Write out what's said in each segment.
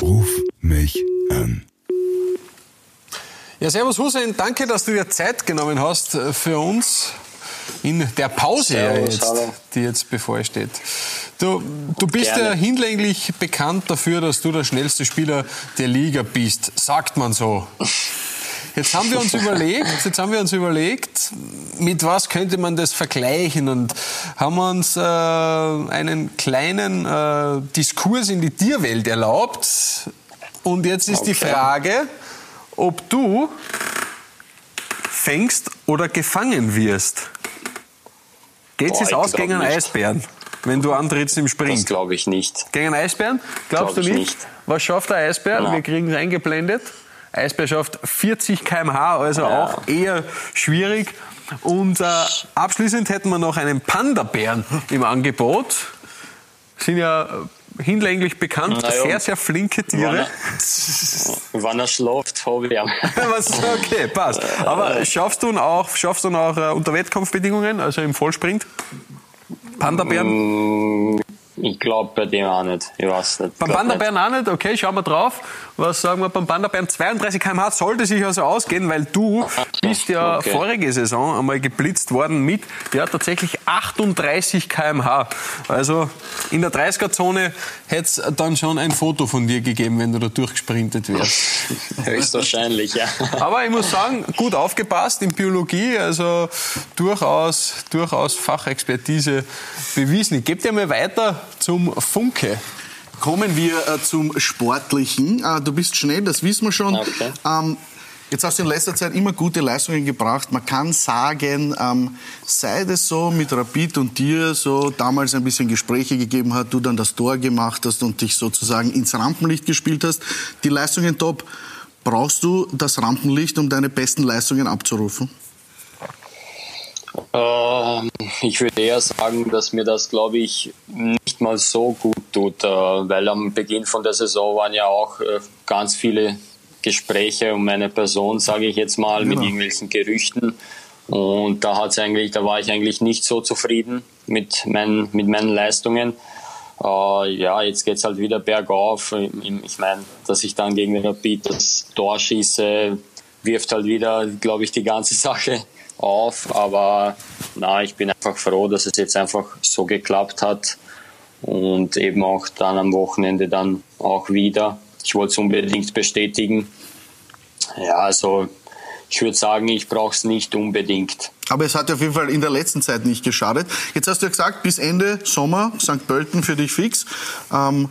Ruf mich an. Ja, servus Hussein, danke, dass du dir Zeit genommen hast für uns in der Pause, Servus, jetzt, hallo. die jetzt bevorsteht. Du, du bist Gerne. ja hinlänglich bekannt dafür, dass du der schnellste Spieler der Liga bist, sagt man so. Jetzt haben wir uns überlegt, jetzt haben wir uns überlegt, mit was könnte man das vergleichen und haben uns äh, einen kleinen äh, Diskurs in die Tierwelt erlaubt. Und jetzt ist die Okay. Frage, ob du fängst oder gefangen wirst. Geht's Boah, jetzt aus gegen einen nicht. Eisbären, wenn du antrittst im Das Sprint? glaube ich nicht. Gegen einen Eisbären? Glaubst Glaub du ich nicht? nicht. Was schafft der Eisbär? Na. Wir kriegen es eingeblendet. Eisbär schafft 40 km/h, also Ja. auch eher schwierig. Und äh, abschließend hätten wir noch einen Panda-Bären im Angebot. Sind ja äh, hinlänglich bekannt, ja. sehr, sehr flinke Wann Tiere. er, wann er schläft, habe ich okay, passt. Aber schaffst du ihn auch, schaffst du ihn auch äh, unter Wettkampfbedingungen, also im Vollsprint? Panda-Bären? Ich glaube bei dem auch nicht. Ich weiß nicht. Beim Glaub Panda-Bären auch nicht, okay, schauen wir drauf. Was sagen wir beim Panda-Bären? 32 km/h sollte sich also ausgehen, weil du bist ja okay. vorige Saison einmal geblitzt worden mit, ja, tatsächlich 38 km/h. Also in der 30er-Zone hätte es dann schon ein Foto von dir gegeben, wenn du da durchgesprintet wärst. Höchstwahrscheinlich, ja. Aber ich muss sagen, gut aufgepasst in Biologie, also durchaus, durchaus Fachexpertise bewiesen. Ich gebe dir mal weiter zum Funke. Kommen wir äh, zum Sportlichen. Äh, du bist schnell, das wissen wir schon. Okay. Ähm, jetzt hast du in letzter Zeit immer gute Leistungen gebracht. Man kann sagen, ähm, sei das so mit Rapid und dir so damals ein bisschen Gespräche gegeben hat, du dann das Tor gemacht hast und dich sozusagen ins Rampenlicht gespielt hast. Die Leistungen top. Brauchst du das Rampenlicht, um deine besten Leistungen abzurufen? Ähm, ich würde eher sagen, dass mir das, glaube ich, nicht mal so gut tut, äh, weil am Beginn von der Saison waren ja auch äh, ganz viele Gespräche um meine Person, sage ich jetzt mal, mit Genau. irgendwelchen Gerüchten. Und da hat's eigentlich, da war ich eigentlich nicht so zufrieden mit meinen, mit meinen Leistungen. Äh, ja, jetzt geht's halt wieder bergauf. Ich meine, dass ich dann gegen den Rapid das Tor schieße, wirft halt wieder, glaube ich, die ganze Sache auf. Aber na, ich bin einfach froh, dass es jetzt einfach so geklappt hat und eben auch dann am Wochenende dann auch wieder. Ich wollte es unbedingt bestätigen. Ja, also ich würde sagen, ich brauche es nicht unbedingt. Aber es hat auf jeden Fall in der letzten Zeit nicht geschadet. Jetzt hast du ja gesagt, bis Ende Sommer St. Pölten für dich fix. Ähm,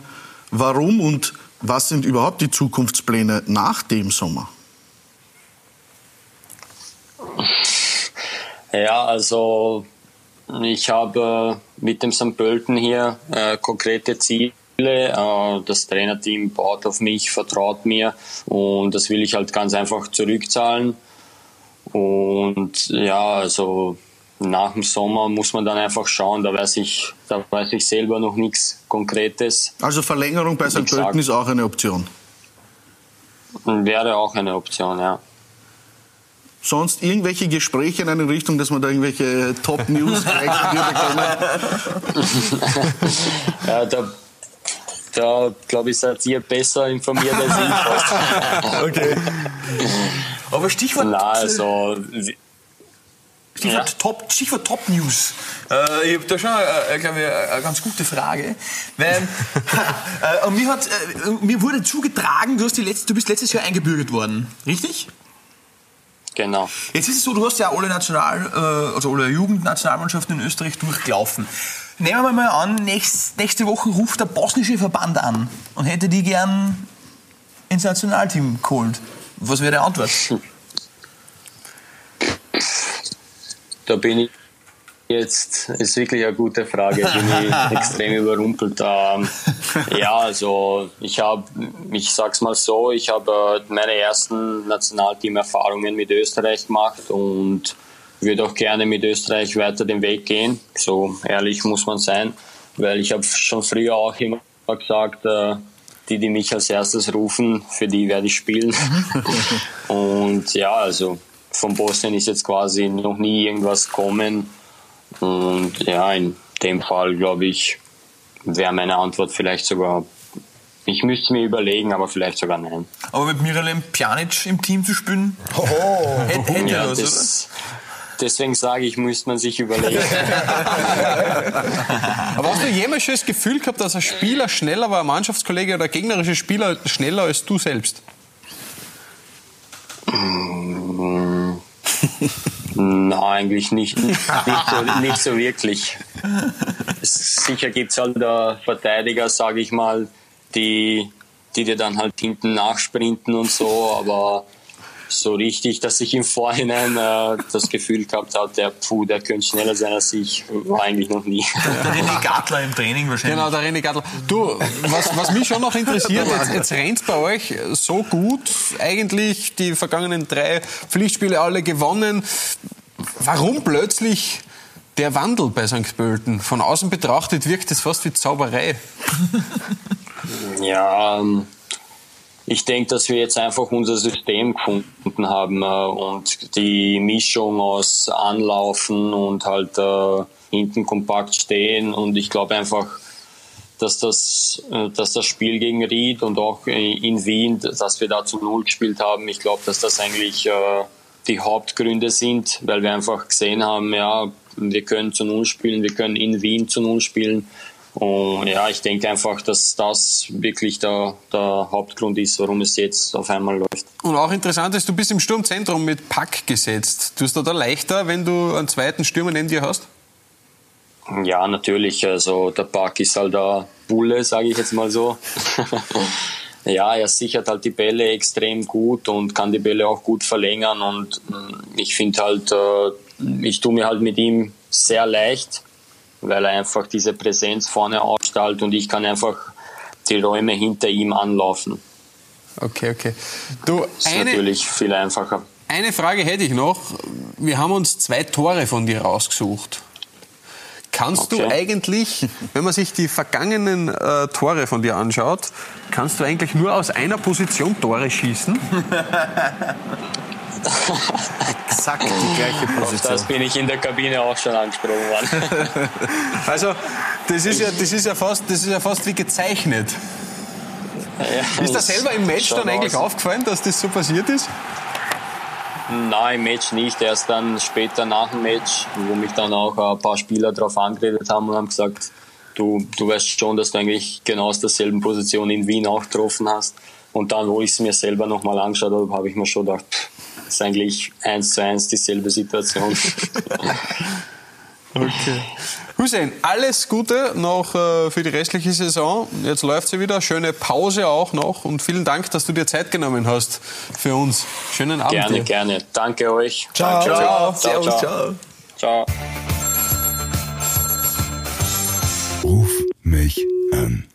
warum und was sind überhaupt die Zukunftspläne nach dem Sommer? Ja, also ich habe mit dem St. Pölten hier äh, konkrete Ziele. Äh, das Trainerteam baut auf mich, vertraut mir und das will ich halt ganz einfach zurückzahlen. Und ja, also nach dem Sommer muss man dann einfach schauen. Da weiß ich, da weiß ich selber noch nichts Konkretes. Also Verlängerung bei St. Pölten ist auch eine Option. Wäre auch eine Option, ja. Sonst irgendwelche Gespräche in eine Richtung, dass man da irgendwelche Top-News ja da da glaube ich, seid ihr besser informiert als ich. fast. Okay. Aber Stichwort, Na, also Stichwort, ja. Top, Stichwort Top News. Äh, ich habe da schon, äh, glaube ich, eine ganz gute Frage. Weil, äh, mir, hat, äh, mir wurde zugetragen, du, hast die letzte, du bist letztes Jahr eingebürgert worden. Richtig? Genau. Jetzt ist es so, du hast ja alle National, äh, also alle Jugendnationalmannschaften in Österreich durchlaufen. Nehmen wir mal an, nächst, nächste Woche ruft der bosnische Verband an und hätte die gern ins Nationalteam geholt. Was wäre die Antwort? Da bin ich jetzt, ist wirklich eine gute Frage, bin ich extrem überrumpelt. Ähm, ja, also ich habe, ich sag's mal so, ich habe äh, meine ersten Nationalteam-Erfahrungen mit Österreich gemacht und würde auch gerne mit Österreich weiter den Weg gehen. So ehrlich muss man sein, weil ich habe schon früher auch immer gesagt, äh, die, die mich als erstes rufen, für die werde ich spielen. und ja, also von Bosnien ist jetzt quasi noch nie irgendwas gekommen. Und ja, in dem Fall, glaube ich, wäre meine Antwort vielleicht sogar Ich müsste mir überlegen, aber vielleicht sogar nein. Aber mit Miralem Pjanic im Team zu spielen, Oh, hätte, hätte Ja, was, das, deswegen sage ich, müsste man sich überlegen. Aber hast du jemals schon das Gefühl gehabt, dass ein Spieler schneller war, ein Mannschaftskollege oder ein gegnerischer Spieler schneller als du selbst? Nein, eigentlich nicht, nicht, so, nicht so wirklich. Sicher gibt es halt da Verteidiger, sage ich mal, die, die dir dann halt hinten nachsprinten und so, aber so richtig, dass ich im Vorhinein äh, das Gefühl gehabt habe, der Puh, der könnte schneller sein als ich, war eigentlich noch nie. Der René Gartler im Training wahrscheinlich. Genau, der René Gattel. Du, was, was mich schon noch interessiert, jetzt, jetzt rennt bei euch so gut, eigentlich die vergangenen drei Pflichtspiele alle gewonnen. Warum plötzlich der Wandel bei St. Pölten? Von außen betrachtet wirkt es fast wie Zauberei. Ja, ähm, ich denke, dass wir jetzt einfach unser System gefunden haben äh, und die Mischung aus Anlaufen und halt äh, hinten kompakt stehen und ich glaube einfach, dass das, äh, dass das Spiel gegen Ried und auch in Wien, dass wir da zu Null gespielt haben, ich glaube, dass das eigentlich äh, die Hauptgründe sind, weil wir einfach gesehen haben, ja, wir können zu Null spielen, wir können in Wien zu Null spielen. Und ja, ich denke einfach, dass das wirklich der, der Hauptgrund ist, warum es jetzt auf einmal läuft. Und auch interessant ist, du bist im Sturmzentrum mit Pack gesetzt. Tust du da leichter, wenn du einen zweiten Stürmer neben dir hast? Ja, natürlich. Also der Park ist halt der Bulle, sage ich jetzt mal so. ja, er sichert halt die Bälle extrem gut und kann die Bälle auch gut verlängern. Und mm, ich finde halt, äh, ich tue mir halt mit ihm sehr leicht, weil er einfach diese Präsenz vorne ausstrahlt und ich kann einfach die Räume hinter ihm anlaufen. Okay, okay. Du, Das ist eine, natürlich viel einfacher. eine Frage hätte ich noch. Wir haben uns zwei Tore von dir rausgesucht. Kannst du eigentlich, wenn man sich die vergangenen äh, Tore von dir anschaut, kannst du eigentlich nur aus einer Position Tore schießen? Exakt die gleiche Auf das Position. bin ich in der Kabine auch schon angesprochen worden. Also, das ist ja, das ist ja, fast, das ist ja fast wie gezeichnet. Ja, Ist das selber im Match dann eigentlich aus. aufgefallen, dass das so passiert ist? Nein, im Match nicht. Erst dann später nach dem Match, wo mich dann auch ein paar Spieler darauf angeredet haben und haben gesagt, du, du weißt schon, dass du eigentlich genau aus derselben Position in Wien auch getroffen hast. Und dann, wo ich es mir selber nochmal angeschaut habe, habe ich mir schon gedacht, das ist eigentlich eins zu eins dieselbe Situation. Okay. Hussein, alles Gute noch äh, für die restliche Saison. Jetzt läuft sie wieder. Schöne Pause auch noch. Und vielen Dank, dass du dir Zeit genommen hast für uns. Schönen Abend. gerne, dir. gerne. Danke euch. Ciao. Danke Ciao. ciao, ciao. ciao. ciao. Ruf mich an.